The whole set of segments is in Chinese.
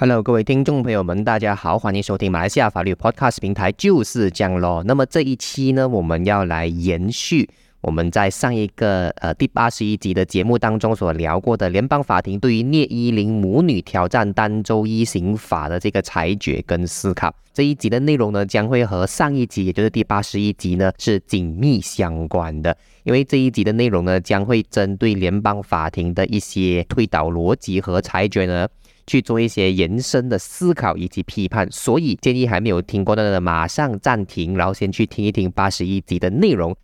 Hello，各位听众朋友们，大家好，欢迎收听马来西亚法律 Podcast 平台就是这样咯。那么这一期呢，我们要来延续我们在上一个呃第八十一集的节目当中所聊过的联邦法庭对于聂依林母女挑战单州一刑法的这个裁决跟思考。这一集的内容呢，将会和上一集，也就是第八十一集呢，是紧密相关的。因为这一集的内容呢，将会针对联邦法庭的一些推导逻辑和裁决呢。去做一些延伸的思考以及批判，所以建议还没有听过的，马上暂停，然后先去听一听八十一集的内容。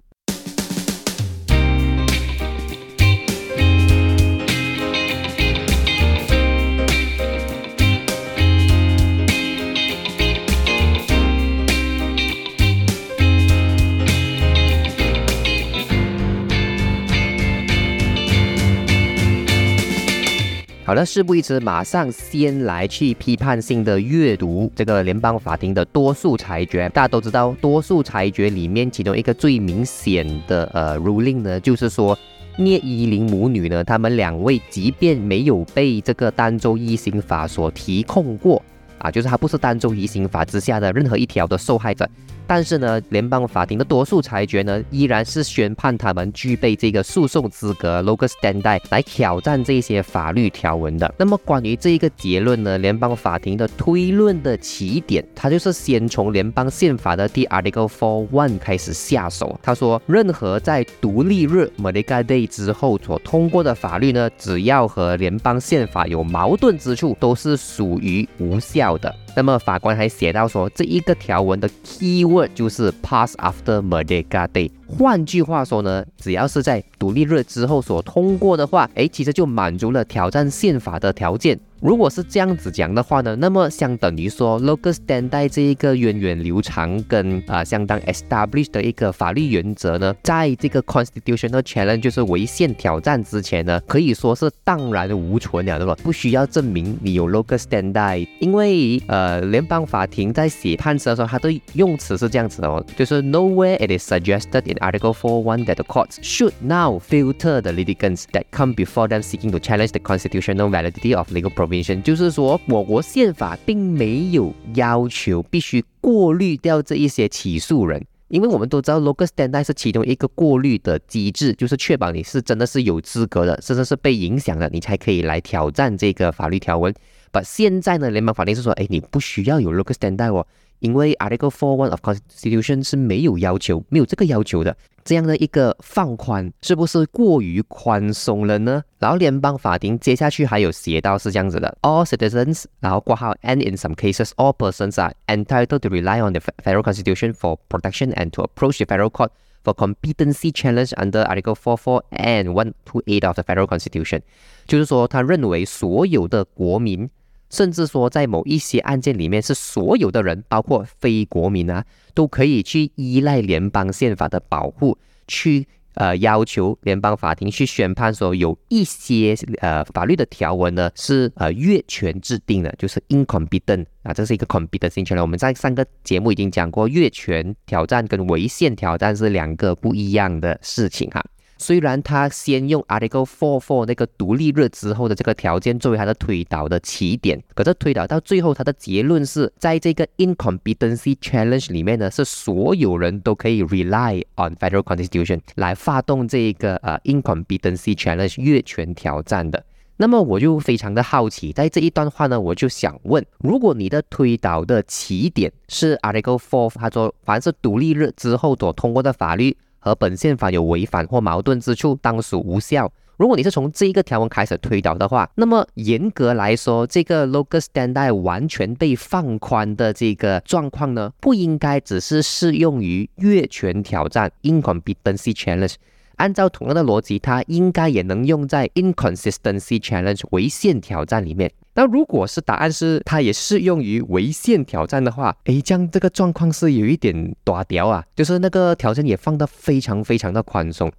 好了，事不宜迟，马上先来去批判性的阅读这个联邦法庭的多数裁决。大家都知道，多数裁决里面其中一个最明显的呃 ruling 呢，就是说聂依林母女呢，他们两位即便没有被这个单州一刑法所提控过啊，就是他不是单州一刑法之下的任何一条的受害者。但是呢，联邦法庭的多数裁决呢，依然是宣判他们具备这个诉讼资格 （locus standi） 来挑战这些法律条文的。那么关于这一个结论呢，联邦法庭的推论的起点，它就是先从联邦宪法的第 Article Four One 开始下手。他说，任何在独立日 m a d i g a Day 之后所通过的法律呢，只要和联邦宪法有矛盾之处，都是属于无效的。那么法官还写到说，这一个条文的 key word 就是 pass after Merdeka Day。换句话说呢，只要是在独立日之后所通过的话，哎，其实就满足了挑战宪法的条件。如果是这样子讲的话呢，那么相等于说，locus standi 这一个源远流长跟啊相当 established 的一个法律原则呢，在这个 constitutional challenge 就是违宪挑战之前呢，可以说是荡然无存了，对吧？不需要证明你有 locus standi，因为呃联邦法庭在写判词的时候，它的用词是这样子的哦，就是 nowhere it is suggested Article Four One that the courts should now filter the litigants that come before them seeking to challenge the constitutional validity of legal provision。就是说，我国宪法并没有要求必须过滤掉这一些起诉人，因为我们都知道，locus standi 是其中一个过滤的机制，就是确保你是真的是有资格的，甚至是被影响的，你才可以来挑战这个法律条文。But 现在呢，联邦法庭是说，哎，你不需要有 locus standi 哦。因为 Article Four One of Constitution 是没有要求，没有这个要求的，这样的一个放宽是不是过于宽松了呢？然后联邦法庭接下去还有写到是这样子的：All citizens，然后挂号，and in some cases all persons are entitled to rely on the federal constitution for protection and to approach the federal court for competency challenge under Article Four Four and One Two Eight of the federal constitution。就是说，他认为所有的国民。 甚至说，在某一些案件里面，是所有的人，包括非国民啊，都可以去依赖联邦宪法的保护，去呃要求联邦法庭去宣判说，有一些呃法律的条文呢是呃越权制定的，就是 incompetent 啊，这是一个 competent 性权了。我们在上个节目已经讲过，越权挑战跟违宪挑战是两个不一样的事情哈。虽然他先用 Article Four Four 那个独立日之后的这个条件作为他的推导的起点，可是推导到最后，他的结论是在这个 Incompetency Challenge 里面呢，是所有人都可以 rely on Federal Constitution 来发动这个呃 Incompetency Challenge 越权挑战的。那么我就非常的好奇，在这一段话呢，我就想问：如果你的推导的起点是 Article Four，他说凡是独立日之后所通过的法律。和本宪法有违反或矛盾之处，当属无效。如果你是从这一个条文开始推导的话，那么严格来说，这个 locus standi 完全被放宽的这个状况呢，不应该只是适用于越权挑战 incompetency challenge。按照同样的逻辑，它应该也能用在 inconsistency challenge 违宪挑战里面。那如果是答案是它也适用于违宪挑战的话，诶，这样这个状况是有一点大屌啊，就是那个条件也放得非常非常的宽松。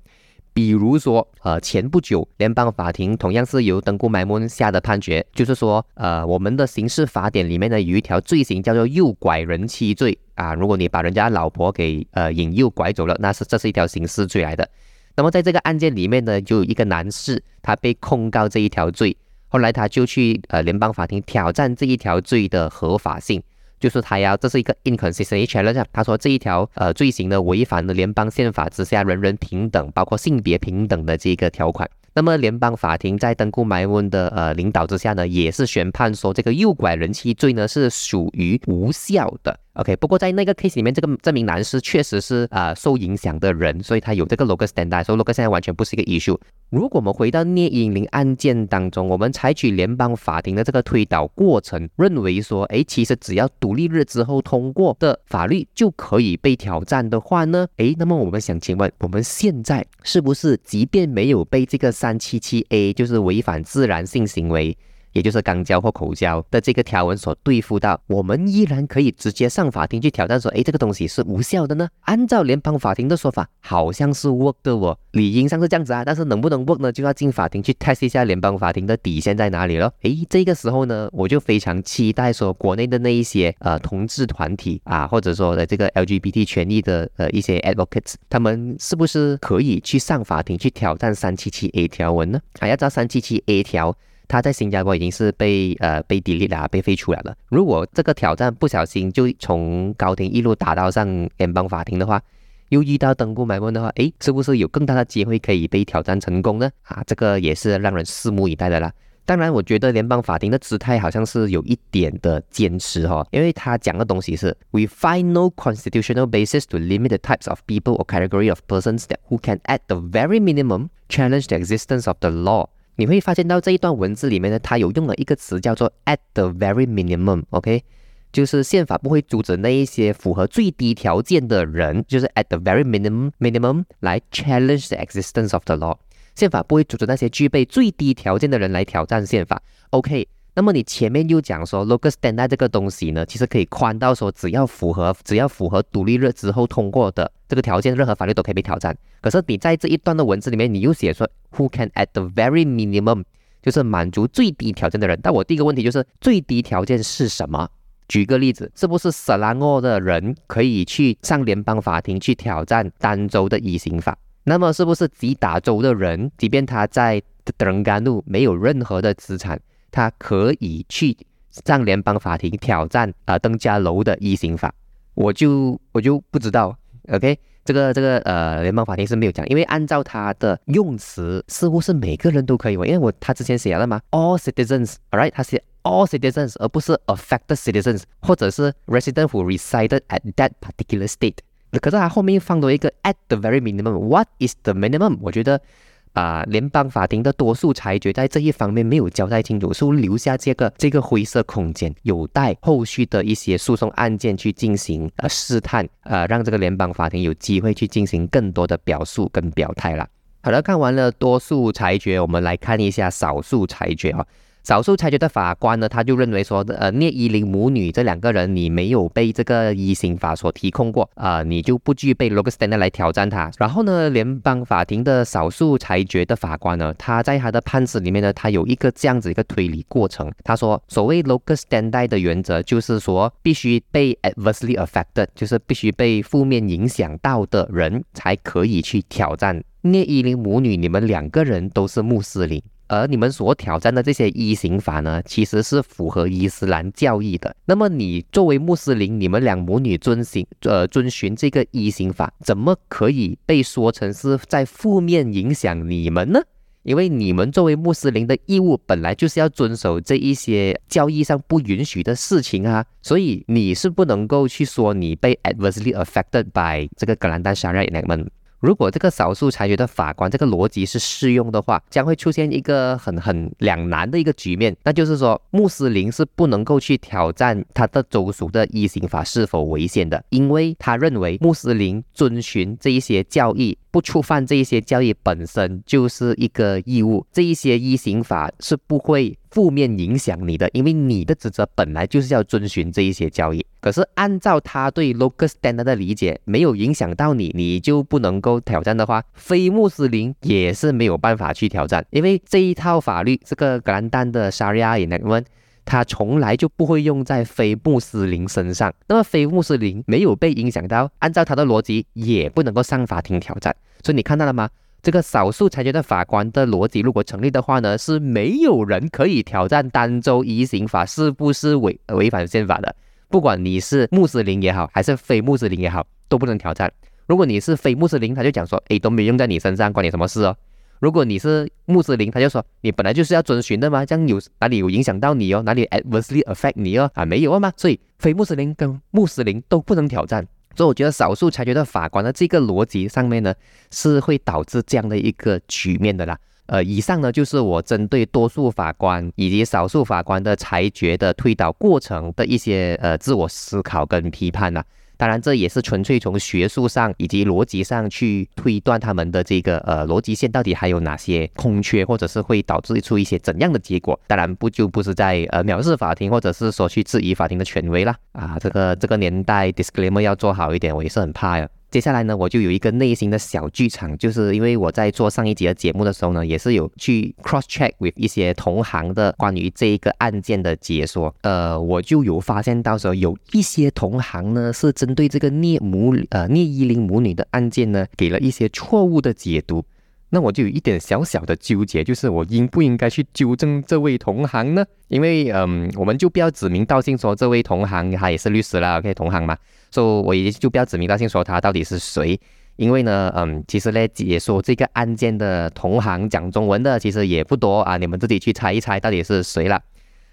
比如说，呃，前不久联邦法庭同样是由登古埋蒙下的判决，就是说，呃，我们的刑事法典里面呢有一条罪行叫做诱拐人妻罪啊，如果你把人家老婆给呃引诱拐走了，那是这是一条刑事罪来的。那么在这个案件里面呢，就有一个男士他被控告这一条罪。后来他就去呃联邦法庭挑战这一条罪的合法性，就是他要这是一个 inconsistency challenge。他说这一条呃罪行呢违反了联邦宪法之下人人平等，包括性别平等的这个条款。那么联邦法庭在登古买温的呃领导之下呢，也是宣判说这个诱拐人妻罪呢是属于无效的。OK，不过在那个 case 里面，这个这名男士确实是啊受影响的人，所以他有这个 local standard，所以 local 现在完全不是一个 issue。如果我们回到聂英玲案件当中，我们采取联邦法庭的这个推导过程，认为说，哎，其实只要独立日之后通过的法律就可以被挑战的话呢，哎，那么我们想请问，我们现在是不是即便没有被这个三七七 A，就是违反自然性行为？也就是肛交或口交的这个条文所对付到，我们依然可以直接上法庭去挑战说，哎，这个东西是无效的呢？按照联邦法庭的说法，好像是 work 的哦，理应上是这样子啊，但是能不能 work 呢？就要进法庭去 test 一下联邦法庭的底线在哪里了。哎，这个时候呢，我就非常期待说，国内的那一些呃同志团体啊，或者说的这个 LGBT 权益的呃一些 advocates，他们是不是可以去上法庭去挑战三七七 A 条文呢？还要照三七七 A 条。他在新加坡已经是被呃被 delete 了，被废除了了。如果这个挑战不小心就从高庭一路打到上联邦法庭的话，又遇到登固买问的话，诶，是不是有更大的机会可以被挑战成功呢？啊，这个也是让人拭目以待的啦。当然，我觉得联邦法庭的姿态好像是有一点的坚持哈，因为他讲的东西是 We find no constitutional basis to limit the types of people or category of persons that who can at the very minimum challenge the existence of the law. 你会发现到这一段文字里面呢，它有用了一个词叫做 at the very minimum，OK，就是宪法不会阻止那一些符合最低条件的人，就是 at the very minimum minimum 来 challenge the existence of the law，宪法不会阻止那些具备最低条件的人来挑战宪法，OK。那么你前面又讲说，local standard 这个东西呢，其实可以宽到说，只要符合只要符合独立日之后通过的这个条件，任何法律都可以被挑战。可是你在这一段的文字里面，你又写说，who can at the very minimum，就是满足最低条件的人。但我第一个问题就是，最低条件是什么？举个例子，是不是斯兰奥的人可以去上联邦法庭去挑战丹州的移刑法？那么是不是吉打州的人，即便他在德伦甘路没有任何的资产？他可以去上联邦法庭挑战啊登家楼的一刑法，我就我就不知道，OK，这个这个呃联邦法庭是没有讲，因为按照他的用词，似乎是每个人都可以，因为我他之前写了吗？All citizens，All right，他写 all citizens，而不是 affected citizens，或者是 resident who resided at that particular state。可是他后面放多一个 at the very minimum，what is the minimum？我觉得。啊，联邦法庭的多数裁决在这一方面没有交代清楚，是留下这个这个灰色空间，有待后续的一些诉讼案件去进行呃试探，呃，让这个联邦法庭有机会去进行更多的表述跟表态了。好了，看完了多数裁决，我们来看一下少数裁决啊。少数裁决的法官呢，他就认为说，呃，聂依林母女这两个人，你没有被这个一刑法所提控过啊，你就不具备 local stand 来挑战他。然后呢，联邦法庭的少数裁决的法官呢，他在他的判词里面呢，他有一个这样子一个推理过程。他说，所谓 local stand 的原则就是说，必须被 adversely affected，就是必须被负面影响到的人才可以去挑战聂依林母女。你们两个人都是穆斯林。而你们所挑战的这些一刑法呢，其实是符合伊斯兰教义的。那么你作为穆斯林，你们两母女遵行呃遵循这个一刑法，怎么可以被说成是在负面影响你们呢？因为你们作为穆斯林的义务本来就是要遵守这一些教义上不允许的事情啊，所以你是不能够去说你被 adversely affected by 这个格兰丹沙瑞那们。如果这个少数裁决的法官这个逻辑是适用的话，将会出现一个很很两难的一个局面，那就是说穆斯林是不能够去挑战他的州属的一刑法是否违宪的，因为他认为穆斯林遵循这一些教义。不触犯这一些教义本身就是一个义务，这一些依刑法是不会负面影响你的，因为你的职责本来就是要遵循这一些交易。可是按照他对 local standard 的理解，没有影响到你，你就不能够挑战的话，非穆斯林也是没有办法去挑战，因为这一套法律，这个格兰丹的沙利亚也能问。它从来就不会用在非穆斯林身上，那么非穆斯林没有被影响到，按照他的逻辑也不能够上法庭挑战。所以你看到了吗？这个少数裁决的法官的逻辑如果成立的话呢，是没有人可以挑战单州移刑法是不是违违反宪法的。不管你是穆斯林也好，还是非穆斯林也好，都不能挑战。如果你是非穆斯林，他就讲说，诶，都没用在你身上，关你什么事哦？如果你是穆斯林，他就说，你本来就是要遵循的嘛，这样有哪里有影响到你哦？哪里 adversely affect 你哦？啊，没有啊嘛，所以非穆斯林跟穆斯林都不能挑战。所以我觉得少数裁决的法官的这个逻辑上面呢，是会导致这样的一个局面的啦。呃，以上呢就是我针对多数法官以及少数法官的裁决的推导过程的一些呃自我思考跟批判呐。当然，这也是纯粹从学术上以及逻辑上去推断他们的这个呃逻辑线到底还有哪些空缺，或者是会导致出一些怎样的结果。当然，不就不是在呃藐视法庭，或者是说去质疑法庭的权威啦。啊。这个这个年代，disclaimer 要做好一点，我也是很怕呀。接下来呢，我就有一个内心的小剧场，就是因为我在做上一集的节目的时候呢，也是有去 cross check with 一些同行的关于这一个案件的解说，呃，我就有发现到时候有一些同行呢是针对这个聂母呃聂依林母女的案件呢，给了一些错误的解读。那我就有一点小小的纠结，就是我应不应该去纠正这位同行呢？因为嗯，我们就不要指名道姓说这位同行他也是律师啦，OK，同行嘛，所以我也就不要指名道姓说他到底是谁。因为呢，嗯，其实呢，也说这个案件的同行讲中文的其实也不多啊，你们自己去猜一猜到底是谁了。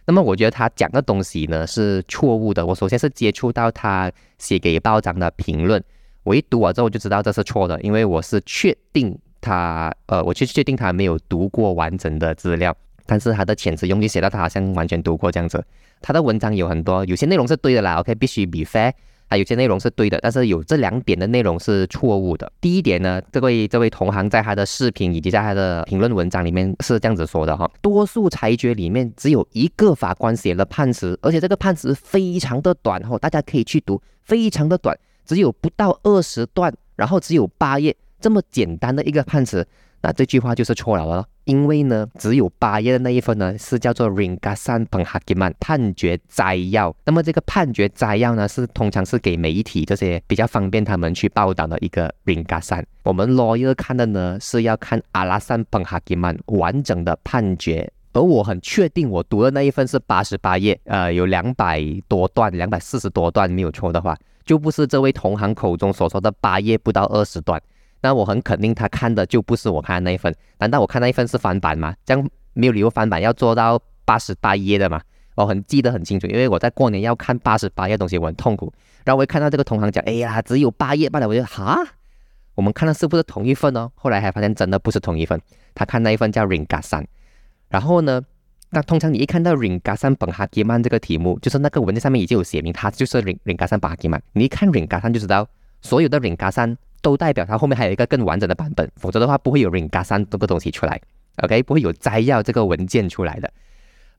那么我觉得他讲的东西呢是错误的。我首先是接触到他写给报章的评论，我一读完之后就知道这是错的，因为我是确定。他呃，我去确定他没有读过完整的资料，但是他的遣词用句写到他好像完全读过这样子。他的文章有很多，有些内容是对的啦，OK，必须 be fair。还有些内容是对的，但是有这两点的内容是错误的。第一点呢，这位这位同行在他的视频以及在他的评论文章里面是这样子说的哈，多数裁决里面只有一个法官写了判词，而且这个判词非常的短哈，大家可以去读，非常的短，只有不到二十段，然后只有八页。这么简单的一个判词，那这句话就是错了了。因为呢，只有八页的那一份呢，是叫做 Ringa San p e n h a k i m a n 判决摘要。那么这个判决摘要呢，是通常是给媒体这些比较方便他们去报道的一个 Ringa San。我们 lawyer 看的呢，是要看 Alasan Penghakiman 完整的判决。而我很确定，我读的那一份是八十八页，呃，有两百多段，两百四十多段没有错的话，就不是这位同行口中所说的八页不到二十段。那我很肯定，他看的就不是我看的那一份。难道我看那一份是翻版吗？这样没有理由翻版要做到八十八页的嘛？我很记得很清楚，因为我在过年要看八十八页东西，我很痛苦。然后我一看到这个同行讲，哎呀，只有八页罢了，我就哈，我们看的是不是同一份哦？后来还发现真的不是同一份。他看那一份叫 r i n g a s a n 然后呢，那通常你一看到 Ringkasan 本哈基曼这个题目，就是那个文件上面已经有写明，它就是 Ring Ringkasan 本哈基曼。你一看 r i n g a s a n 就知道，所有的 r i n g a s a n。都代表它后面还有一个更完整的版本，否则的话不会有 Ringa 三这个东西出来，OK，不会有摘要这个文件出来的。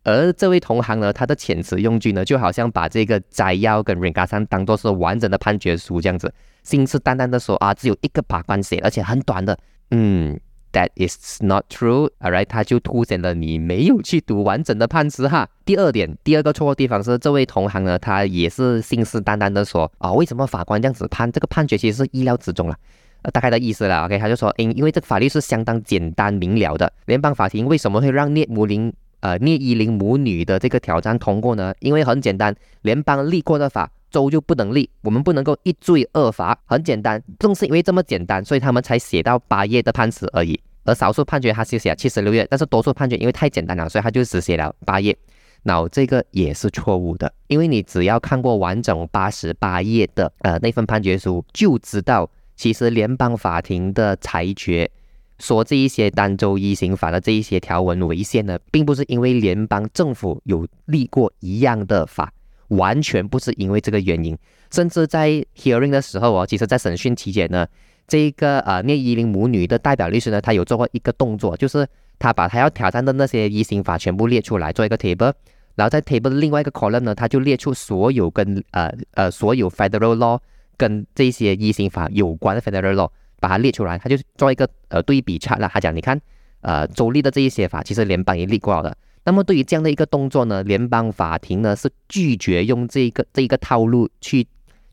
而这位同行呢，他的遣词用句呢，就好像把这个摘要跟 Ringa 三当做是完整的判决书这样子，信誓旦旦的说啊，只有一个把关写，而且很短的，嗯。That is not true. Alright，他就凸显了你没有去读完整的判词哈。第二点，第二个错误地方是这位同行呢，他也是信誓旦旦的说啊，为什么法官这样子判？这个判决其实是意料之中了，呃，大概的意思了。OK，他就说，因因为这个法律是相当简单明了的，联邦法庭为什么会让聂姆林呃聂依林母女的这个挑战通过呢？因为很简单，联邦立过的法，州就不能立，我们不能够一罪二罚，很简单。正是因为这么简单，所以他们才写到八页的判词而已。而少数判决他是写七十六页，但是多数判决因为太简单了，所以他就只写了八页。那这个也是错误的，因为你只要看过完整八十八页的呃那份判决书，就知道其实联邦法庭的裁决说这一些单州一刑法的这一些条文违宪呢，并不是因为联邦政府有立过一样的法，完全不是因为这个原因。甚至在 hearing 的时候哦，其实在审讯期间呢。这一个呃聂依林母女的代表律师呢，他有做过一个动作，就是他把他要挑战的那些一刑法全部列出来，做一个 table，然后在 table 的另外一个 column 呢，他就列出所有跟呃呃所有 federal law 跟这些一刑法有关的 federal law，把它列出来，他就做一个呃对比差了。他讲，你看，呃州立的这一些法，其实联邦也立过了。那么对于这样的一个动作呢，联邦法庭呢是拒绝用这个这一个套路去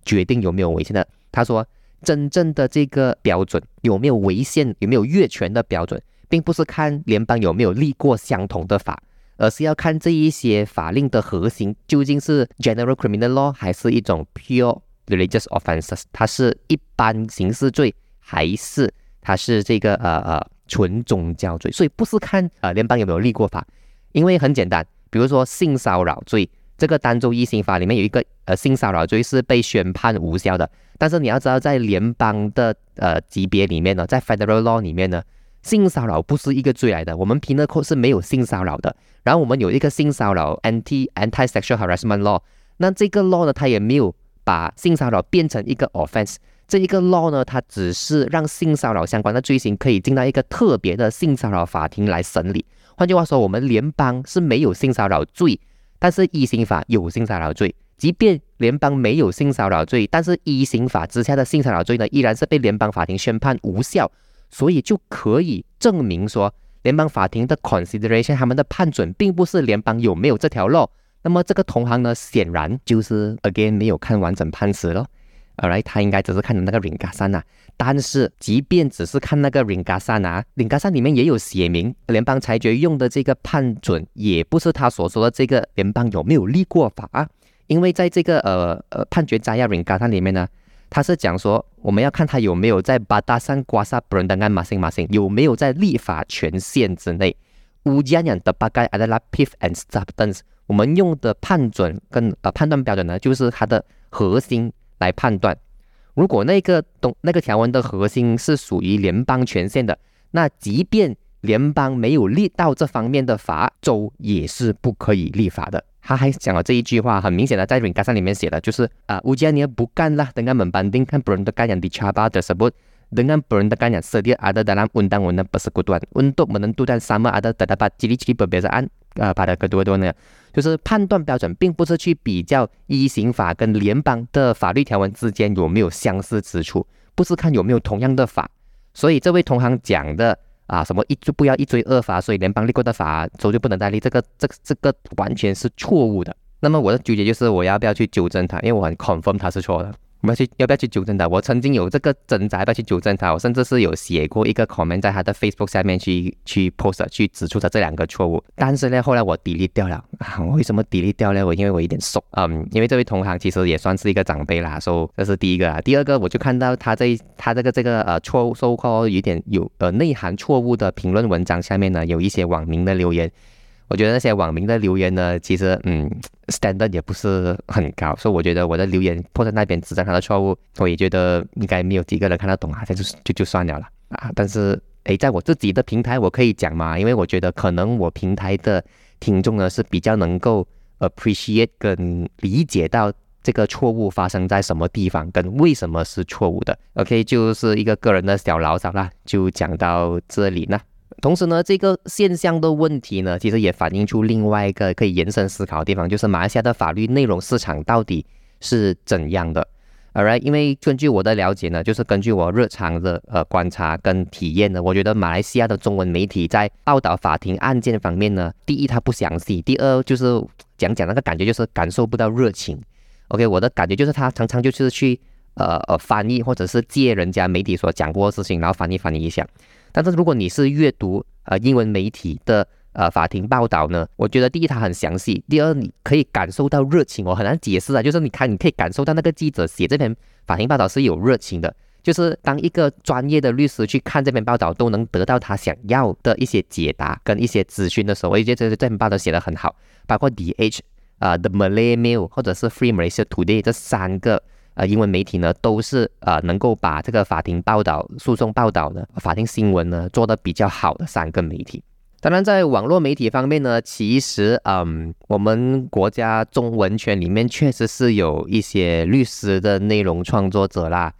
决定有没有违宪的。他说。真正的这个标准有没有违宪，有没有越权的标准，并不是看联邦有没有立过相同的法，而是要看这一些法令的核心究竟是 general criminal law 还是一种 pure religious offenses 它是一般刑事罪还是它是这个呃呃纯宗教罪，所以不是看呃联邦有没有立过法，因为很简单，比如说性骚扰罪。这个单州一刑法里面有一个呃性骚扰罪是被宣判无效的，但是你要知道在联邦的呃级别里面呢，在 federal law 里面呢，性骚扰不是一个罪来的，我们 penal code 是没有性骚扰的。然后我们有一个性骚扰 anti anti sexual harassment law，那这个 law 呢，它也没有把性骚扰变成一个 offense，这一个 law 呢，它只是让性骚扰相关的罪行可以进到一个特别的性骚扰法庭来审理。换句话说，我们联邦是没有性骚扰罪。但是一刑法有性骚扰罪，即便联邦没有性骚扰罪，但是一刑法之下的性骚扰罪呢，依然是被联邦法庭宣判无效，所以就可以证明说，联邦法庭的 consideration 他们的判准并不是联邦有没有这条路。那么这个同行呢，显然就是 again 没有看完整判词咯。Alright，他应该只是看的那个 ringasan 呐，但是即便只是看那个 ringasan 啊，ringasan 里面也有写明，联邦裁决用的这个判准也不是他所说的这个联邦有没有立过法啊，因为在这个呃呃判决摘要 ringasan 里面呢，他是讲说我们要看他有没有在巴达山瓜萨布伦登安马辛马辛有没有在立法权限之内，乌加扬的巴盖阿德拉 pif and substance，我们用的判准跟呃判断标准呢，就是它的核心。来判断，如果那个东那个条文的核心是属于联邦权限的，那即便联邦没有立到这方面的法，州也是不可以立法的。他还讲了这一句话，很明显的在《Ringkasan》里面写的，就是啊，乌加尼不干了，等 n 们班定看不人的干养的查巴的什么，等俺就是判断标准，并不是去比较一刑法跟联邦的法律条文之间有没有相似之处，不是看有没有同样的法。所以这位同行讲的啊，什么一就不要一追二法，所以联邦立过的法州就不能再立，这个这这个完全是错误的。那么我的纠结就是我要不要去纠正他，因为我很 confirm 他是错的。我要去要不要去纠正他？我曾经有这个挣扎，要不要去纠正他？我甚至是有写过一个 comment 在他的 Facebook 下面去去 post 去指出他这两个错误。但是呢，后来我 delete 掉了。我为什么 delete 掉呢？我因为我有点怂，嗯，因为这位同行其实也算是一个长辈啦，所以这是第一个啊。第二个，我就看到他这他这个这个呃错误，so called 有点有呃内涵错误的评论文章下面呢，有一些网民的留言。我觉得那些网民的留言呢，其实嗯，standard 也不是很高，所以我觉得我的留言破在那边指正他的错误，我也觉得应该没有几个人看得懂啊，这就就就算了了啊。但是诶，在我自己的平台我可以讲嘛，因为我觉得可能我平台的听众呢是比较能够 appreciate 跟理解到这个错误发生在什么地方，跟为什么是错误的。OK，就是一个个人的小牢骚啦，就讲到这里呢。同时呢，这个现象的问题呢，其实也反映出另外一个可以延伸思考的地方，就是马来西亚的法律内容市场到底是怎样的？Alright，因为根据我的了解呢，就是根据我日常的呃观察跟体验呢，我觉得马来西亚的中文媒体在报道法庭案件方面呢，第一它不详细，第二就是讲讲那个感觉就是感受不到热情。OK，我的感觉就是他常常就是去呃呃翻译或者是借人家媒体所讲过的事情，然后翻译翻译一下。但是如果你是阅读呃英文媒体的呃法庭报道呢，我觉得第一它很详细，第二你可以感受到热情，我很难解释啊，就是你看你可以感受到那个记者写这篇法庭报道是有热情的，就是当一个专业的律师去看这篇报道，都能得到他想要的一些解答跟一些资讯的时候，我觉得这这篇报道写得很好，包括 The H 啊 The Malay Mail 或者是 Free Malaysia Today 这三个。呃，英文媒体呢，都是呃能够把这个法庭报道、诉讼报道呢、法庭新闻呢做得比较好的三个媒体。当然，在网络媒体方面呢，其实嗯，我们国家中文圈里面确实是有一些律师的内容创作者啦。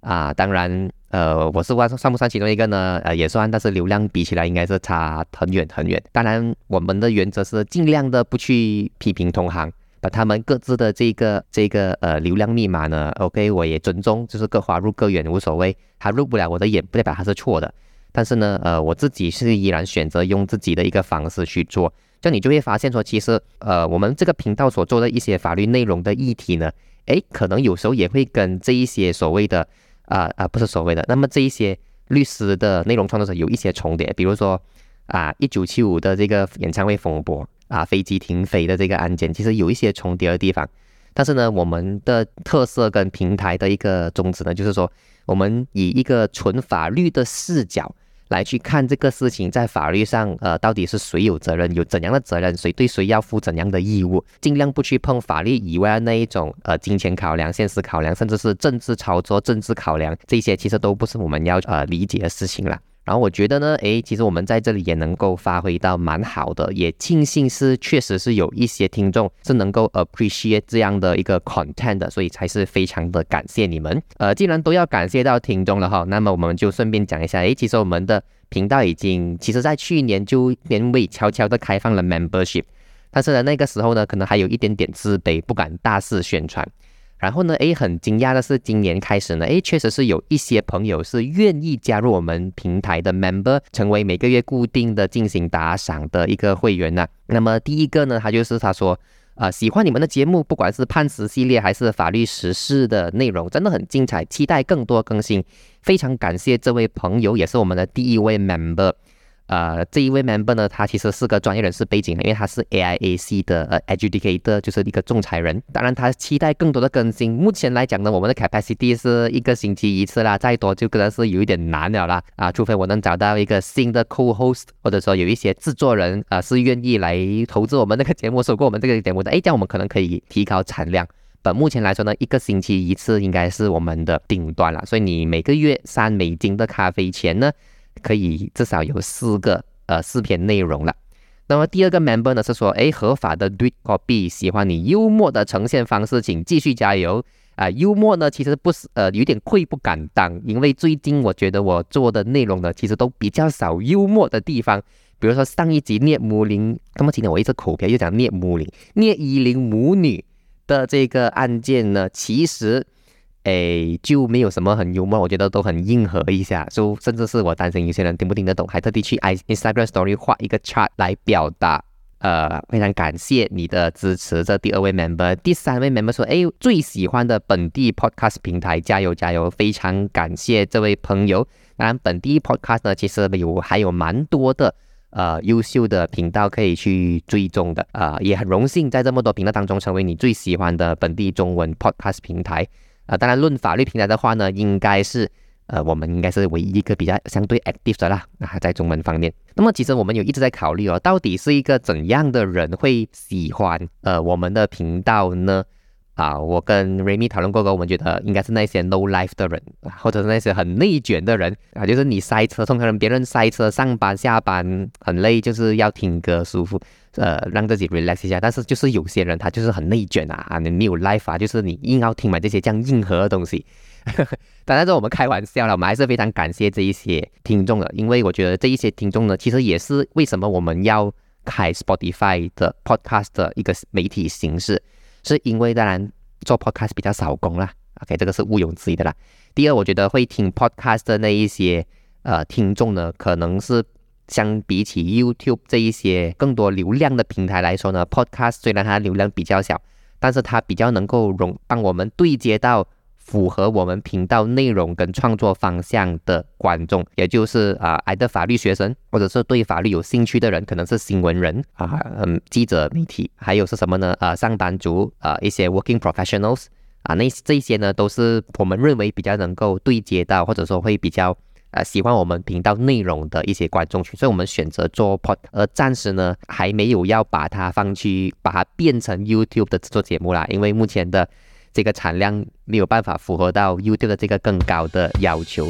啊，当然，呃，我是算算不算其中一个呢？呃，也算，但是流量比起来应该是差很远很远。当然，我们的原则是尽量的不去批评同行。他们各自的这个这个呃流量密码呢，OK，我也尊重，就是各花入各眼无所谓，他入不了我的眼，不代表他是错的。但是呢，呃，我自己是依然选择用自己的一个方式去做，这样你就会发现说，其实呃我们这个频道所做的一些法律内容的议题呢，诶，可能有时候也会跟这一些所谓的啊啊，不是所谓的。那么这一些律师的内容创作者有一些重叠，比如说啊，一九七五的这个演唱会风波啊，飞机停飞的这个案件，其实有一些重叠的地方。但是呢，我们的特色跟平台的一个宗旨呢，就是说，我们以一个纯法律的视角来去看这个事情，在法律上，呃，到底是谁有责任，有怎样的责任，谁对谁要负怎样的义务，尽量不去碰法律以外的那一种，呃，金钱考量、现实考量，甚至是政治操作、政治考量，这些其实都不是我们要呃理解的事情了。然后我觉得呢，诶，其实我们在这里也能够发挥到蛮好的，也庆幸是确实是有一些听众是能够 appreciate 这样的一个 content 的，所以才是非常的感谢你们。呃，既然都要感谢到听众了哈，那么我们就顺便讲一下，诶，其实我们的频道已经其实在去年就年尾悄悄的开放了 membership，但是呢那个时候呢，可能还有一点点自卑，不敢大肆宣传。然后呢？诶，很惊讶的是，今年开始呢，诶，确实是有一些朋友是愿意加入我们平台的 member，成为每个月固定的进行打赏的一个会员呢。那么第一个呢，他就是他说，啊，喜欢你们的节目，不管是判词系列还是法律实事的内容，真的很精彩，期待更多更新。非常感谢这位朋友，也是我们的第一位 member。呃，这一位 member 呢，他其实是个专业人士背景，因为他是 AIAC 的呃 adjudicator，就是一个仲裁人。当然，他期待更多的更新。目前来讲呢，我们的 capacity 是一个星期一次啦，再多就可能是有一点难了啦。啊，除非我能找到一个新的 co-host，或者说有一些制作人啊是愿意来投资我们那个节目，收购我们这个节目的，哎，这样我们可能可以提高产量。本目前来说呢，一个星期一次应该是我们的顶端了。所以你每个月三美金的咖啡钱呢？可以至少有四个呃四篇内容了。那么第二个 member 呢是说，哎，合法的 read copy，喜欢你幽默的呈现方式，请继续加油啊！幽默呢其实不是呃有点愧不敢当，因为最近我觉得我做的内容呢其实都比较少幽默的地方，比如说上一集聂母林，那么今天我一直口瓢又讲聂母林，聂依林母女的这个案件呢，其实。哎，就没有什么很幽默，我觉得都很硬核一下，就甚至是我担心有些人听不听得懂，还特地去 i Instagram Story 画一个 chart 来表达。呃，非常感谢你的支持。这第二位 member，第三位 member 说，哎，最喜欢的本地 podcast 平台，加油加油！非常感谢这位朋友。当然，本地 podcast 呢，其实有还有蛮多的呃优秀的频道可以去追踪的啊，也很荣幸在这么多频道当中成为你最喜欢的本地中文 podcast 平台。啊，当然，论法律平台的话呢，应该是，呃，我们应该是唯一一个比较相对 active 的啦。啊在中文方面，那么其实我们有一直在考虑哦，到底是一个怎样的人会喜欢呃我们的频道呢？啊，我跟 Remy 讨论过后，我们觉得应该是那些 no life 的人，或者是那些很内卷的人啊，就是你塞车，通常别人塞车上班下班很累，就是要听歌舒服。呃，让自己 relax 一下，但是就是有些人他就是很内卷啊，啊，你没有 life 啊，就是你硬要听满这些这样硬核的东西。当然，是我们开玩笑了，我们还是非常感谢这一些听众的，因为我觉得这一些听众呢，其实也是为什么我们要开 Spotify 的 podcast 的一个媒体形式，是因为当然做 podcast 比较少工啦，OK，这个是毋庸置疑的啦。第二，我觉得会听 podcast 的那一些呃听众呢，可能是。相比起 YouTube 这一些更多流量的平台来说呢，Podcast 虽然它流量比较小，但是它比较能够容帮我们对接到符合我们频道内容跟创作方向的观众，也就是啊，爱的法律学生，或者是对法律有兴趣的人，可能是新闻人啊，嗯，记者、媒体，还有是什么呢？啊，上班族啊，一些 Working Professionals 啊，那这些呢，都是我们认为比较能够对接到，或者说会比较。呃，喜欢我们频道内容的一些观众群，所以我们选择做 pod，而暂时呢还没有要把它放去，把它变成 YouTube 的制作节目啦，因为目前的这个产量没有办法符合到 YouTube 的这个更高的要求。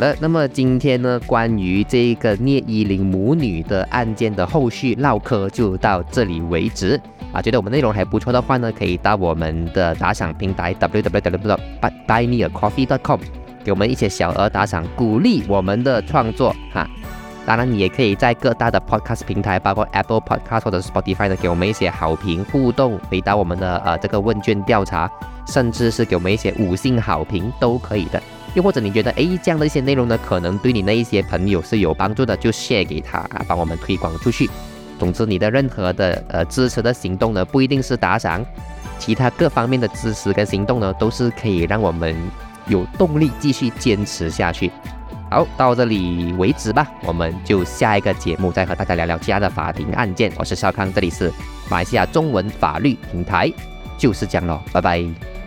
好的，那么今天呢，关于这个聂依林母女的案件的后续唠嗑就到这里为止啊。觉得我们内容还不错的话呢，可以到我们的打赏平台 www.buymeacoffee.com 给我们一些小额打赏，鼓励我们的创作哈。当然，你也可以在各大的 podcast 平台，包括 Apple Podcast 或者 Spotify 的，给我们一些好评互动，回答我们的呃这个问卷调查，甚至是给我们一些五星好评都可以的。又或者你觉得诶这样的一些内容呢，可能对你那一些朋友是有帮助的，就谢给他啊，帮我们推广出去。总之，你的任何的呃支持的行动呢，不一定是打赏，其他各方面的支持跟行动呢，都是可以让我们有动力继续坚持下去。好，到这里为止吧，我们就下一个节目再和大家聊聊其他的法庭案件。我是少康，这里是马来西亚中文法律平台，就是这样咯，拜拜。